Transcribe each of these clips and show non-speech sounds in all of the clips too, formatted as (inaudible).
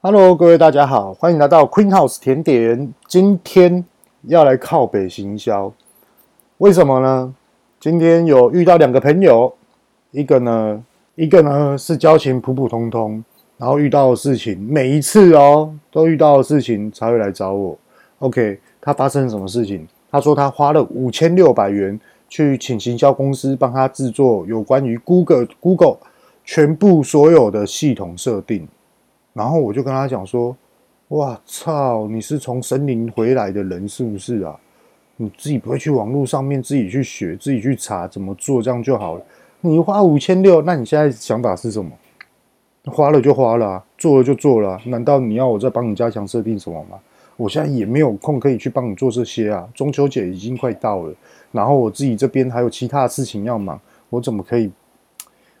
Hello，各位大家好，欢迎来到 Queen House 甜点。今天要来靠北行销，为什么呢？今天有遇到两个朋友，一个呢，一个呢是交情普普通通，然后遇到的事情，每一次哦都遇到的事情才会来找我。OK，他发生什么事情？他说他花了五千六百元去请行销公司帮他制作有关于 Google Google 全部所有的系统设定。然后我就跟他讲说：“哇操，你是从森林回来的人是不是啊？你自己不会去网络上面自己去学，自己去查怎么做，这样就好了。你花五千六，那你现在想法是什么？花了就花了，做了就做了。难道你要我再帮你加强设定什么吗？我现在也没有空可以去帮你做这些啊。中秋节已经快到了，然后我自己这边还有其他事情要忙，我怎么可以？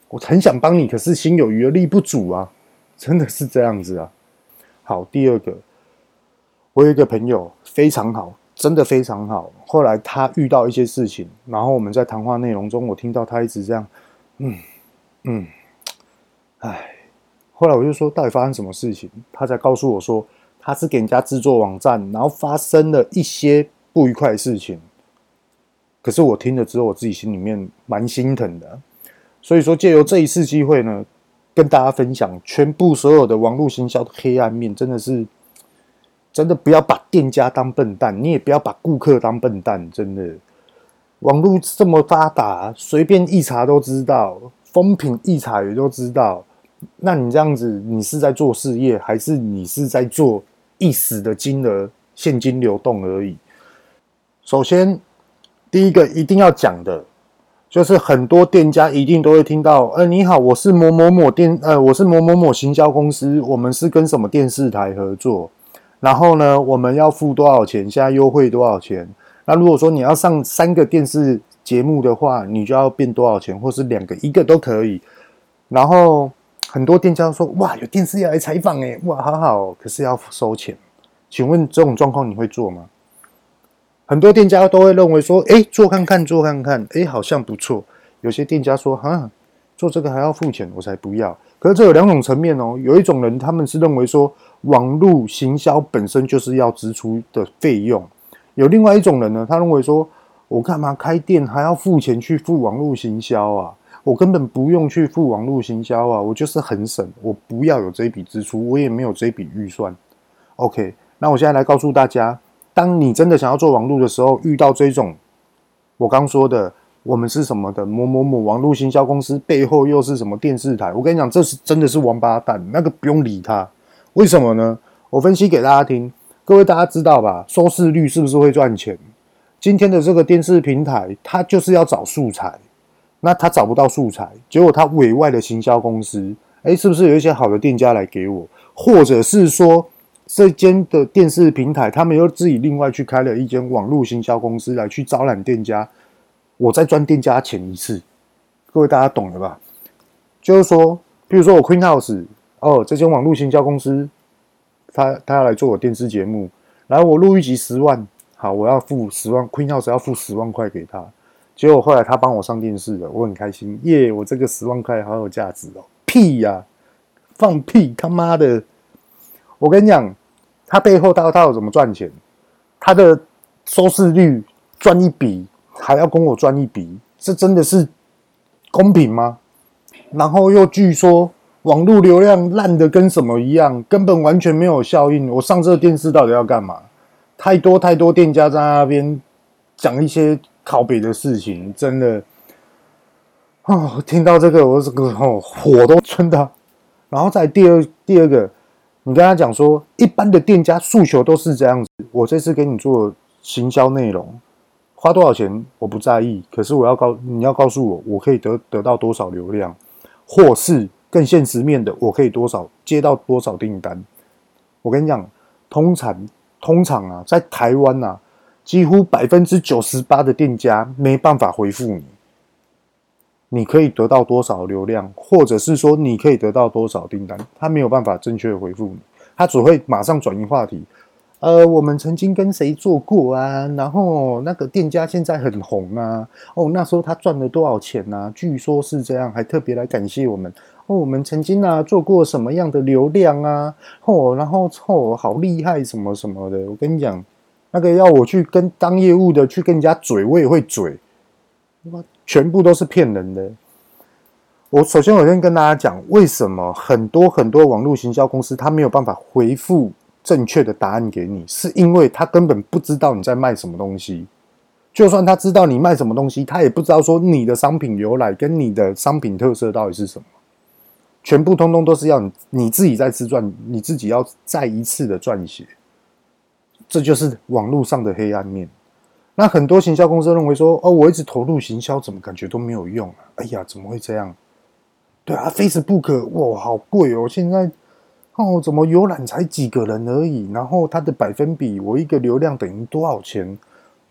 我很想帮你，可是心有余而力不足啊。”真的是这样子啊！好，第二个，我有一个朋友非常好，真的非常好。后来他遇到一些事情，然后我们在谈话内容中，我听到他一直这样，嗯嗯，哎。后来我就说，到底发生什么事情？他才告诉我说，他是给人家制作网站，然后发生了一些不愉快的事情。可是我听了之后，我自己心里面蛮心疼的。所以说，借由这一次机会呢。跟大家分享全部所有的网络行销的黑暗面，真的是真的不要把店家当笨蛋，你也不要把顾客当笨蛋。真的，网络这么发达，随便一查都知道，风评一查也都知道。那你这样子，你是在做事业，还是你是在做一时的金额现金流动而已？首先，第一个一定要讲的。就是很多店家一定都会听到，呃，你好，我是某某某电，呃，我是某某某行销公司，我们是跟什么电视台合作，然后呢，我们要付多少钱？现在优惠多少钱？那如果说你要上三个电视节目的话，你就要变多少钱？或是两个，一个都可以。然后很多店家说，哇，有电视要来采访诶，哇，好好，可是要收钱。请问这种状况你会做吗？很多店家都会认为说，哎，做看看，做看看，哎，好像不错。有些店家说，哈，做这个还要付钱，我才不要。可是这有两种层面哦。有一种人，他们是认为说，网络行销本身就是要支出的费用。有另外一种人呢，他认为说，我干嘛开店还要付钱去付网络行销啊？我根本不用去付网络行销啊，我就是很省，我不要有这笔支出，我也没有这笔预算。OK，那我现在来告诉大家。当你真的想要做网络的时候，遇到这种我刚说的，我们是什么的某某某网络行销公司，背后又是什么电视台？我跟你讲，这是真的是王八蛋，那个不用理他。为什么呢？我分析给大家听，各位大家知道吧？收视率是不是会赚钱？今天的这个电视平台，它就是要找素材，那他找不到素材，结果他委外的行销公司，诶，是不是有一些好的店家来给我，或者是说？这间的电视平台，他们又自己另外去开了一间网络行销公司来去招揽店家，我再赚店家钱一次，各位大家懂了吧？就是说，比如说我 Queen House 哦，这间网络行销公司，他他要来做我电视节目，然后我录一集十万，好，我要付十万，Queen House 要付十万块给他，结果后来他帮我上电视了，我很开心，耶，我这个十万块好有价值哦，屁呀，放屁，他妈的！我跟你讲，他背后他他有怎么赚钱？他的收视率赚一笔，还要跟我赚一笔，这真的是公平吗？然后又据说网络流量烂的跟什么一样，根本完全没有效应。我上这个电视到底要干嘛？太多太多店家在那边讲一些靠北的事情，真的哦，听到这个我这个哦火都喷到。然后再第二第二个。你跟他讲说，一般的店家诉求都是这样子。我这次给你做行销内容，花多少钱我不在意，可是我要告你要告诉我，我可以得得到多少流量，或是更现实面的，我可以多少接到多少订单。我跟你讲，通常通常啊，在台湾啊，几乎百分之九十八的店家没办法回复你。你可以得到多少流量，或者是说你可以得到多少订单，他没有办法正确的回复你，他只会马上转移话题。呃，我们曾经跟谁做过啊？然后那个店家现在很红啊。哦，那时候他赚了多少钱啊？据说是这样，还特别来感谢我们。哦，我们曾经啊做过什么样的流量啊，哦，然后哦好厉害什么什么的。我跟你讲，那个要我去跟当业务的去跟人家嘴，我也会嘴，全部都是骗人的。我首先我先跟大家讲，为什么很多很多网络行销公司他没有办法回复正确的答案给你，是因为他根本不知道你在卖什么东西。就算他知道你卖什么东西，他也不知道说你的商品由来跟你的商品特色到底是什么。全部通通都是要你你自己在自传，你自己要再一次的撰写。这就是网络上的黑暗面。那很多行销公司认为说，哦，我一直投入行销，怎么感觉都没有用啊？哎呀，怎么会这样？对啊，Facebook 哇，好贵哦！现在哦，怎么浏览才几个人而已？然后它的百分比，我一个流量等于多少钱？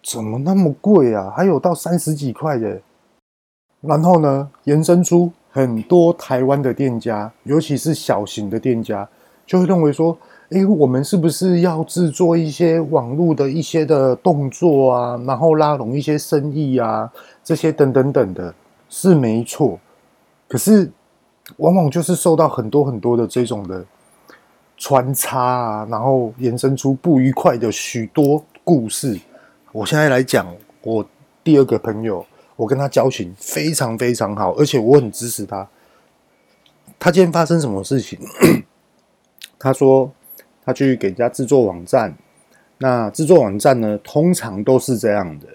怎么那么贵啊？还有到三十几块耶。然后呢，延伸出很多台湾的店家，尤其是小型的店家，就会认为说，诶，我们是不是要制作一些网络的一些的动作啊？然后拉拢一些生意啊，这些等等等的，是没错。可是。往往就是受到很多很多的这种的穿插啊，然后延伸出不愉快的许多故事。我现在来讲我第二个朋友，我跟他交情非常非常好，而且我很支持他。他今天发生什么事情？(coughs) 他说他去给人家制作网站，那制作网站呢，通常都是这样的，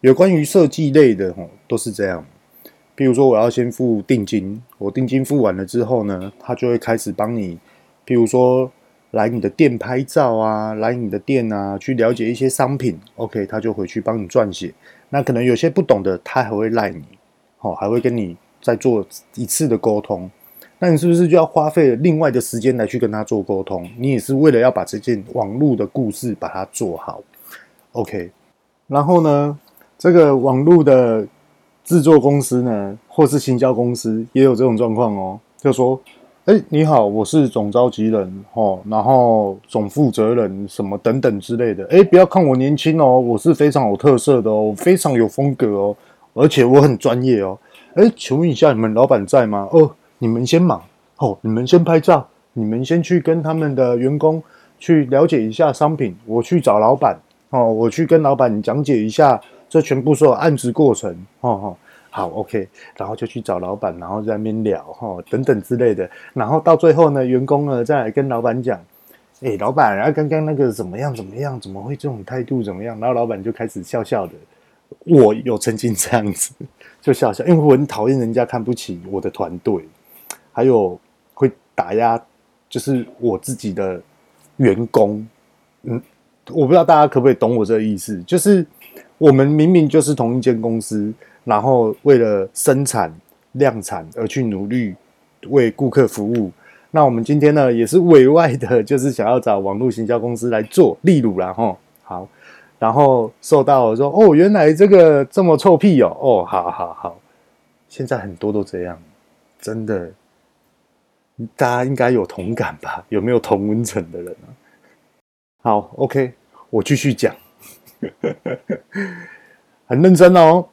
有关于设计类的，吼，都是这样。比如说，我要先付定金，我定金付完了之后呢，他就会开始帮你，比如说来你的店拍照啊，来你的店啊，去了解一些商品。OK，他就回去帮你撰写。那可能有些不懂的，他还会赖你，哦，还会跟你再做一次的沟通。那你是不是就要花费另外的时间来去跟他做沟通？你也是为了要把这件网络的故事把它做好。OK，然后呢，这个网络的。制作公司呢，或是行销公司也有这种状况哦。就说，哎，你好，我是总召集人哦，然后总负责人什么等等之类的。哎，不要看我年轻哦，我是非常有特色的哦，非常有风格哦，而且我很专业哦。哎，请问一下，你们老板在吗？哦，你们先忙哦，你们先拍照，你们先去跟他们的员工去了解一下商品，我去找老板哦，我去跟老板讲解一下。这全部所有案子过程，哈哈，好，OK，然后就去找老板，然后在那边聊，哈，等等之类的，然后到最后呢，员工呢再来跟老板讲，哎，老板，然后刚刚那个怎么样，怎么样，怎么会这种态度，怎么样？然后老板就开始笑笑的，我有曾经这样子，就笑笑，因为我很讨厌人家看不起我的团队，还有会打压，就是我自己的员工，嗯，我不知道大家可不可以懂我这个意思，就是。我们明明就是同一间公司，然后为了生产量产而去努力为顾客服务。那我们今天呢，也是委外的，就是想要找网络行销公司来做，例如啦，吼，好，然后受到说，哦，原来这个这么臭屁哦，哦，好好好，现在很多都这样，真的，大家应该有同感吧？(laughs) 有没有同温层的人啊？好，OK，我继续讲。(laughs) 很认真哦。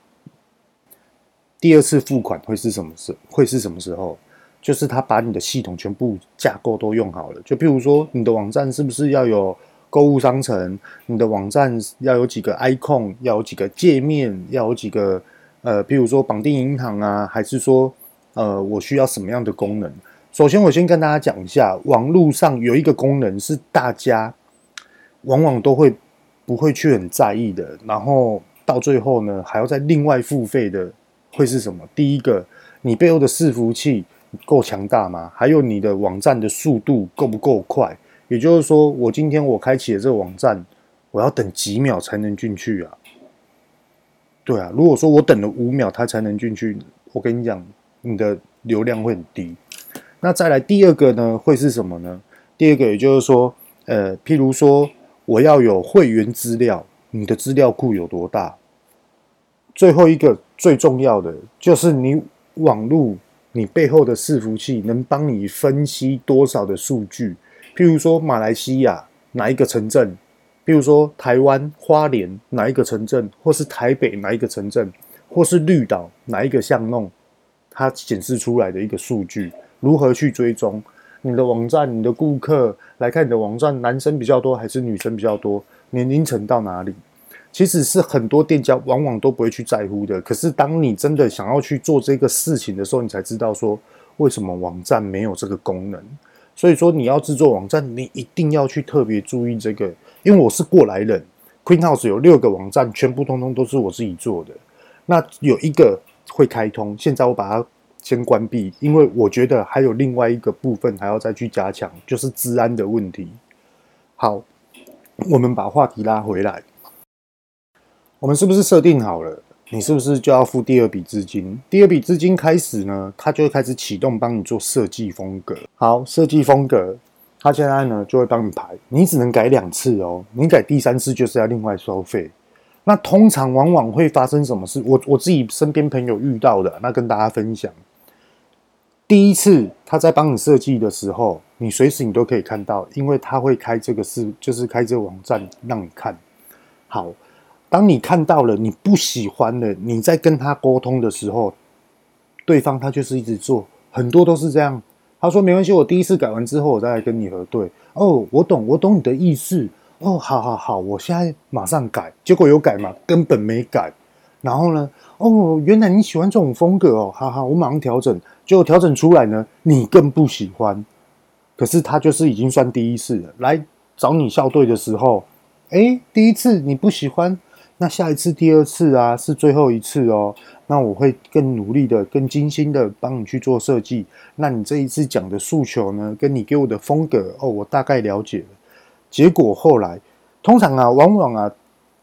第二次付款会是什么时？会是什么时候？就是他把你的系统全部架构都用好了。就譬如说，你的网站是不是要有购物商城？你的网站要有几个 icon，要有几个界面，要有几个呃，譬如说绑定银行啊，还是说呃，我需要什么样的功能？首先，我先跟大家讲一下，网络上有一个功能是大家往往都会。不会去很在意的，然后到最后呢，还要再另外付费的，会是什么？第一个，你背后的伺服器够强大吗？还有你的网站的速度够不够快？也就是说，我今天我开启了这个网站，我要等几秒才能进去啊？对啊，如果说我等了五秒它才能进去，我跟你讲，你的流量会很低。那再来第二个呢，会是什么呢？第二个也就是说，呃，譬如说。我要有会员资料，你的资料库有多大？最后一个最重要的就是你网络，你背后的伺服器能帮你分析多少的数据？譬如说马来西亚哪一个城镇？譬如说台湾花莲哪一个城镇？或是台北哪一个城镇？或是绿岛哪一个巷弄？它显示出来的一个数据，如何去追踪你的网站、你的顾客来看你的网站，男生比较多还是女生比较多？年龄层到哪里？其实是很多店家往往都不会去在乎的。可是当你真的想要去做这个事情的时候，你才知道说为什么网站没有这个功能。所以说你要制作网站，你一定要去特别注意这个。因为我是过来人，Queen House 有六个网站，全部通通都是我自己做的。那有一个会开通，现在我把它先关闭，因为我觉得还有另外一个部分还要再去加强，就是治安的问题。好。我们把话题拉回来，我们是不是设定好了？你是不是就要付第二笔资金？第二笔资金开始呢，它就会开始启动，帮你做设计风格。好，设计风格，它现在呢就会帮你排，你只能改两次哦，你改第三次就是要另外收费。那通常往往会发生什么事？我我自己身边朋友遇到的，那跟大家分享。第一次他在帮你设计的时候，你随时你都可以看到，因为他会开这个是，就是开这个网站让你看。好，当你看到了你不喜欢的，你在跟他沟通的时候，对方他就是一直做，很多都是这样。他说没关系，我第一次改完之后，我再来跟你核对。哦，我懂，我懂你的意思。哦，好好好，我现在马上改。结果有改吗？根本没改。然后呢？哦，原来你喜欢这种风格哦，好好，我马上调整。就调整出来呢，你更不喜欢。可是他就是已经算第一次了，来找你校对的时候，诶，第一次你不喜欢，那下一次、第二次啊，是最后一次哦。那我会更努力的、更精心的帮你去做设计。那你这一次讲的诉求呢，跟你给我的风格哦，我大概了解了。结果后来，通常啊，往往啊，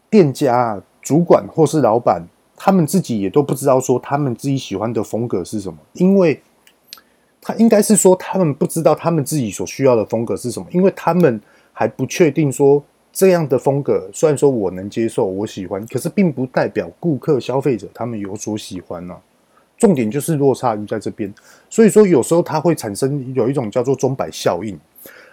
店家啊、主管或是老板。他们自己也都不知道说他们自己喜欢的风格是什么，因为他应该是说他们不知道他们自己所需要的风格是什么，因为他们还不确定说这样的风格虽然说我能接受，我喜欢，可是并不代表顾客消费者他们有所喜欢呢。重点就是落差于在这边，所以说有时候它会产生有一种叫做钟摆效应。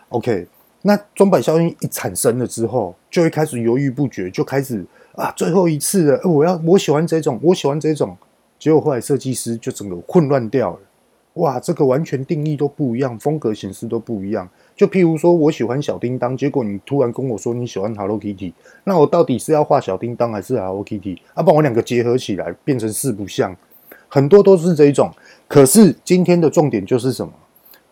OK，那钟摆效应一产生了之后，就会开始犹豫不决，就开始。啊，最后一次了！我要我喜欢这种，我喜欢这种，结果后来设计师就整个混乱掉了。哇，这个完全定义都不一样，风格显示都不一样。就譬如说我喜欢小叮当，结果你突然跟我说你喜欢 Hello Kitty，那我到底是要画小叮当还是 Hello Kitty？啊，把我两个结合起来变成四不像，很多都是这一种。可是今天的重点就是什么？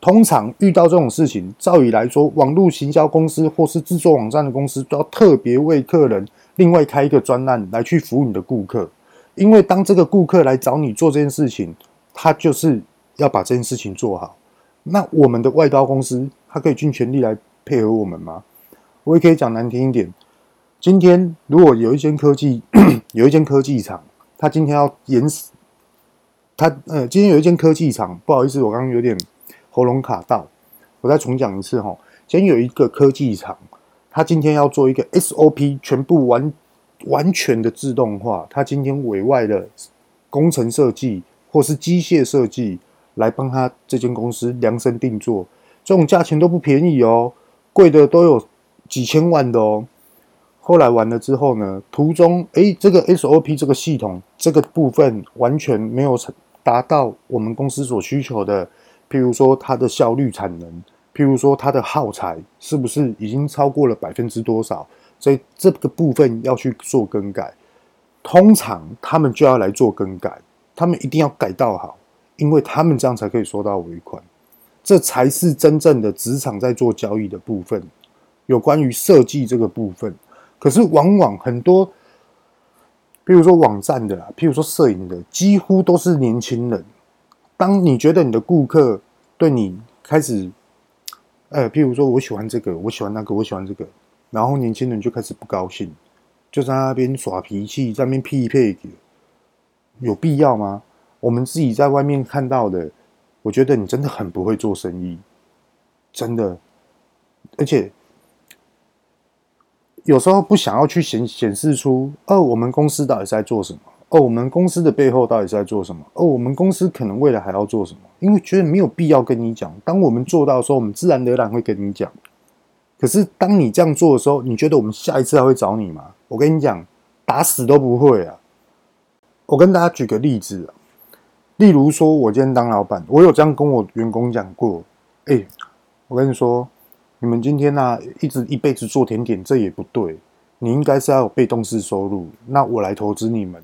通常遇到这种事情，照理来说，网络行销公司或是制作网站的公司都要特别为客人。另外开一个专案来去服务你的顾客，因为当这个顾客来找你做这件事情，他就是要把这件事情做好。那我们的外包公司，他可以尽全力来配合我们吗？我也可以讲难听一点，今天如果有一间科技，(clears throat) 有一间科技厂，他今天要延时，他呃，今天有一间科技厂，不好意思，我刚刚有点喉咙卡到，我再重讲一次哈。今天有一个科技厂。他今天要做一个 SOP，全部完完全的自动化。他今天委外的工程设计或是机械设计来帮他这间公司量身定做，这种价钱都不便宜哦，贵的都有几千万的哦。后来完了之后呢，途中诶，这个 SOP 这个系统这个部分完全没有达到我们公司所需求的，譬如说它的效率产能。譬如说，它的耗材是不是已经超过了百分之多少？所以这个部分要去做更改。通常他们就要来做更改，他们一定要改到好，因为他们这样才可以收到尾款。这才是真正的职场在做交易的部分，有关于设计这个部分。可是往往很多，譬如说网站的，譬如说摄影的，几乎都是年轻人。当你觉得你的顾客对你开始呃，譬如说，我喜欢这个，我喜欢那个，我喜欢这个，然后年轻人就开始不高兴，就在那边耍脾气，在那边匹配，有必要吗？我们自己在外面看到的，我觉得你真的很不会做生意，真的，而且有时候不想要去显显示出，哦，我们公司到底在做什么。哦，我们公司的背后到底是在做什么？哦，我们公司可能未来还要做什么？因为觉得没有必要跟你讲。当我们做到的时候，我们自然而然会跟你讲。可是当你这样做的时候，你觉得我们下一次还会找你吗？我跟你讲，打死都不会啊！我跟大家举个例子，例如说，我今天当老板，我有这样跟我员工讲过，哎，我跟你说，你们今天呢、啊，一直一辈子做甜点，这也不对，你应该是要有被动式收入。那我来投资你们，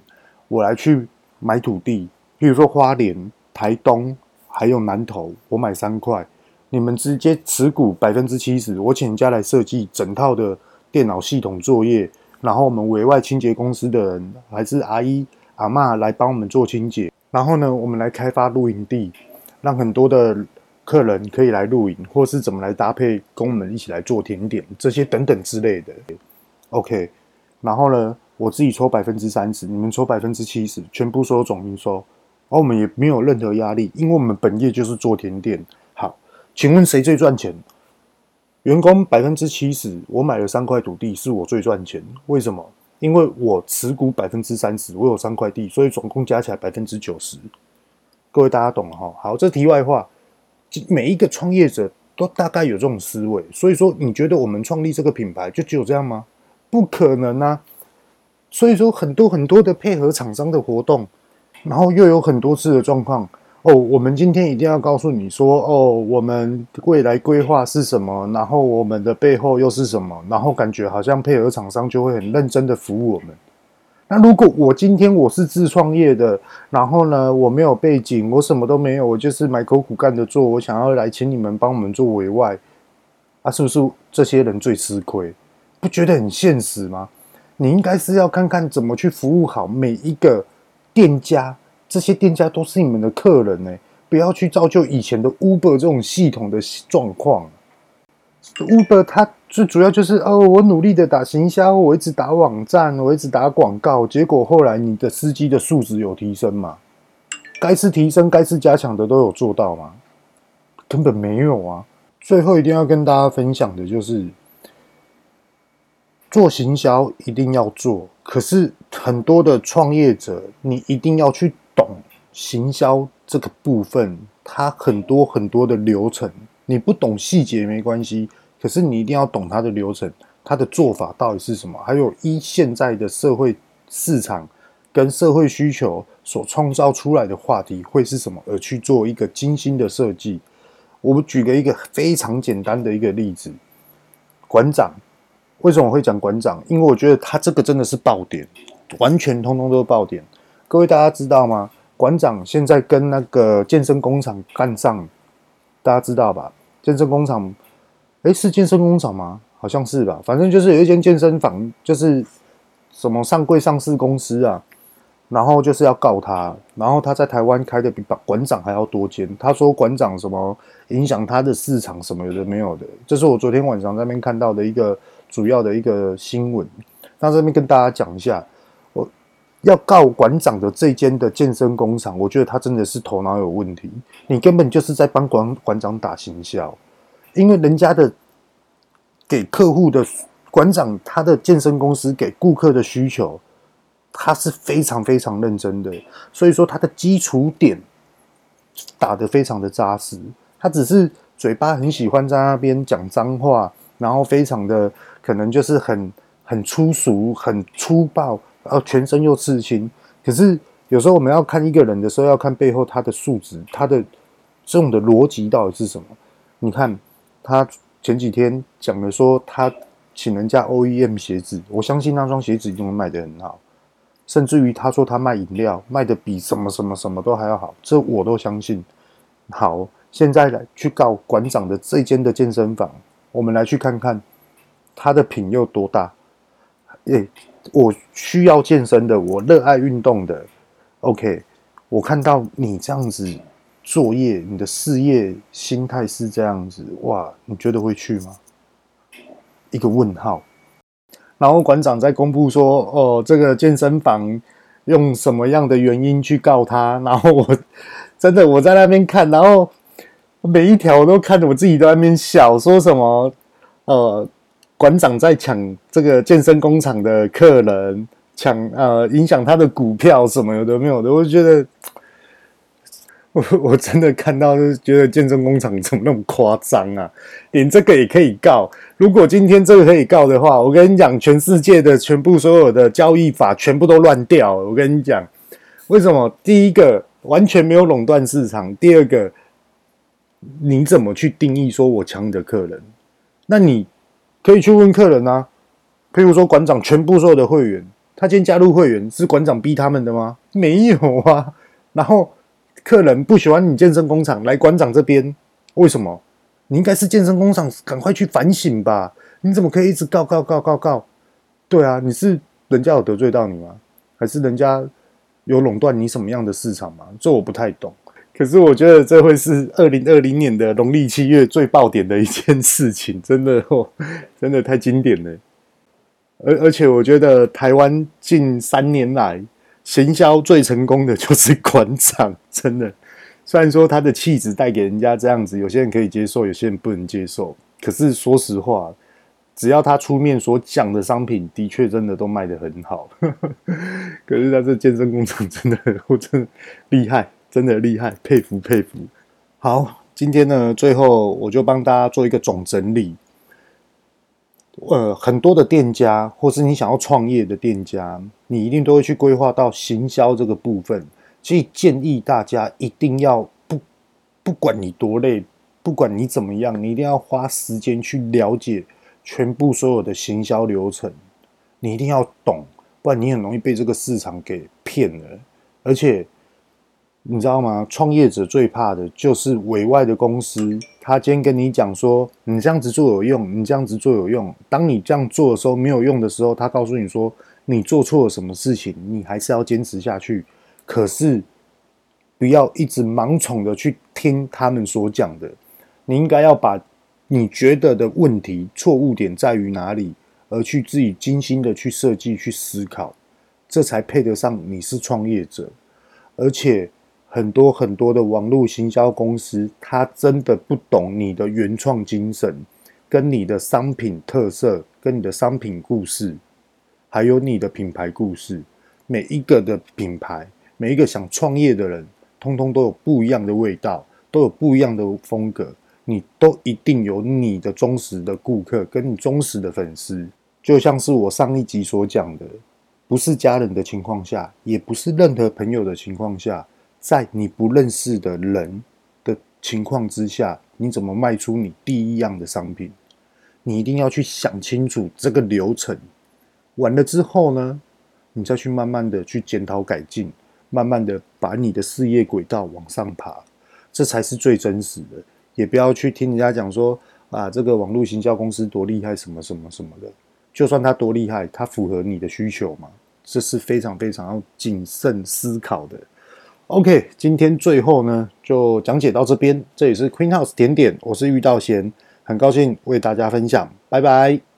我来去买土地，比如说花莲、台东还有南投，我买三块，你们直接持股百分之七十，我请人家来设计整套的电脑系统作业，然后我们委外清洁公司的人，还是阿姨阿嬷来帮我们做清洁。然后呢，我们来开发露营地，让很多的客人可以来露营，或是怎么来搭配，跟我们一起来做甜点，这些等等之类的。OK，然后呢，我自己抽百分之三十，你们抽百分之七十，全部收总营收，而我们也没有任何压力，因为我们本业就是做甜点。好，请问谁最赚钱？员工百分之七十，我买了三块土地，是我最赚钱，为什么？因为我持股百分之三十，我有三块地，所以总共加起来百分之九十。各位大家懂了哈？好，这题外话，每一个创业者都大概有这种思维。所以说，你觉得我们创立这个品牌就只有这样吗？不可能啊！所以说，很多很多的配合厂商的活动，然后又有很多次的状况。哦，我们今天一定要告诉你说，哦，我们未来规划是什么，然后我们的背后又是什么，然后感觉好像配合厂商就会很认真的服务我们。那如果我今天我是自创业的，然后呢，我没有背景，我什么都没有，我就是埋头苦干的做，我想要来请你们帮我们做委外，啊，是不是这些人最吃亏？不觉得很现实吗？你应该是要看看怎么去服务好每一个店家。这些店家都是你们的客人呢，不要去造就以前的 Uber 这种系统的状况。Uber 它最主要就是哦，我努力的打行销，我一直打网站，我一直打广告，结果后来你的司机的素质有提升吗？该是提升，该是加强的都有做到吗？根本没有啊！最后一定要跟大家分享的就是，做行销一定要做，可是很多的创业者，你一定要去。懂行销这个部分，它很多很多的流程，你不懂细节没关系，可是你一定要懂它的流程，它的做法到底是什么？还有依现在的社会市场跟社会需求所创造出来的话题会是什么，而去做一个精心的设计。我们举个一个非常简单的一个例子，馆长，为什么我会讲馆长？因为我觉得他这个真的是爆点，完全通通都是爆点。各位大家知道吗？馆长现在跟那个健身工厂干上，大家知道吧？健身工厂，诶，是健身工厂吗？好像是吧。反正就是有一间健身房，就是什么上柜上市公司啊，然后就是要告他，然后他在台湾开的比馆长还要多间。他说馆长什么影响他的市场什么的没有的，这是我昨天晚上在那边看到的一个主要的一个新闻。那这边跟大家讲一下。我要告馆长的这间的健身工厂，我觉得他真的是头脑有问题。你根本就是在帮馆馆长打行销，因为人家的给客户的馆长，他的健身公司给顾客的需求，他是非常非常认真的。所以说他的基础点打得非常的扎实。他只是嘴巴很喜欢在那边讲脏话，然后非常的可能就是很很粗俗、很粗暴。然后全身又刺青，可是有时候我们要看一个人的时候，要看背后他的素质，他的这种的逻辑到底是什么？你看他前几天讲的说，他请人家 OEM 鞋子，我相信那双鞋子一定会卖得很好，甚至于他说他卖饮料卖的比什么什么什么都还要好，这我都相信。好，现在来去告馆长的这间的健身房，我们来去看看他的品有多大，诶。我需要健身的，我热爱运动的。OK，我看到你这样子作业，你的事业心态是这样子，哇，你觉得会去吗？一个问号。然后馆长在公布说，哦，这个健身房用什么样的原因去告他？然后我 (laughs) 真的我在那边看，然后每一条我都看着我自己在那边笑，说什么，呃。馆长在抢这个健身工厂的客人，抢呃影响他的股票什么有的没有的，我觉得 (laughs) 我我真的看到就觉得健身工厂怎么那么夸张啊？连这个也可以告？如果今天这个可以告的话，我跟你讲，全世界的全部所有的交易法全部都乱掉。我跟你讲，为什么？第一个完全没有垄断市场。第二个，你怎么去定义说我抢你的客人？那你可以去问客人啊。譬如说，馆长全部所有的会员，他今天加入会员是馆长逼他们的吗？没有啊。然后客人不喜欢你健身工厂，来馆长这边，为什么？你应该是健身工厂，赶快去反省吧。你怎么可以一直告告告告告？对啊，你是人家有得罪到你吗？还是人家有垄断你什么样的市场吗？这我不太懂。可是我觉得这会是二零二零年的农历七月最爆点的一件事情，(laughs) 真的哦，真的太经典了。而而且我觉得台湾近三年来行销最成功的就是馆长，(laughs) 真的。虽然说他的气质带给人家这样子，有些人可以接受，有些人不能接受。可是说实话，只要他出面所讲的商品，的确真的都卖得很好。(laughs) 可是他这健身工厂真的，我真的厉害，真的厉害，佩服佩服。好，今天呢，最后我就帮大家做一个总整理。呃，很多的店家，或是你想要创业的店家，你一定都会去规划到行销这个部分。所以建议大家一定要不不管你多累，不管你怎么样，你一定要花时间去了解全部所有的行销流程。你一定要懂，不然你很容易被这个市场给骗了。而且你知道吗？创业者最怕的就是委外的公司，他今天跟你讲说你这样子做有用，你这样子做有用。当你这样做的时候没有用的时候，他告诉你说你做错了什么事情，你还是要坚持下去。可是，不要一直盲从的去听他们所讲的。你应该要把你觉得的问题、错误点在于哪里，而去自己精心的去设计、去思考，这才配得上你是创业者。而且，很多很多的网络行销公司，他真的不懂你的原创精神，跟你的商品特色，跟你的商品故事，还有你的品牌故事，每一个的品牌。每一个想创业的人，通通都有不一样的味道，都有不一样的风格。你都一定有你的忠实的顾客，跟你忠实的粉丝。就像是我上一集所讲的，不是家人的情况下，也不是任何朋友的情况下，在你不认识的人的情况之下，你怎么卖出你第一样的商品？你一定要去想清楚这个流程。完了之后呢，你再去慢慢的去检讨改进。慢慢的把你的事业轨道往上爬，这才是最真实的。也不要去听人家讲说啊，这个网络行销公司多厉害，什么什么什么的。就算他多厉害，他符合你的需求吗？这是非常非常要谨慎思考的。OK，今天最后呢，就讲解到这边。这里是 Queen House 点点，我是玉道贤，很高兴为大家分享，拜拜。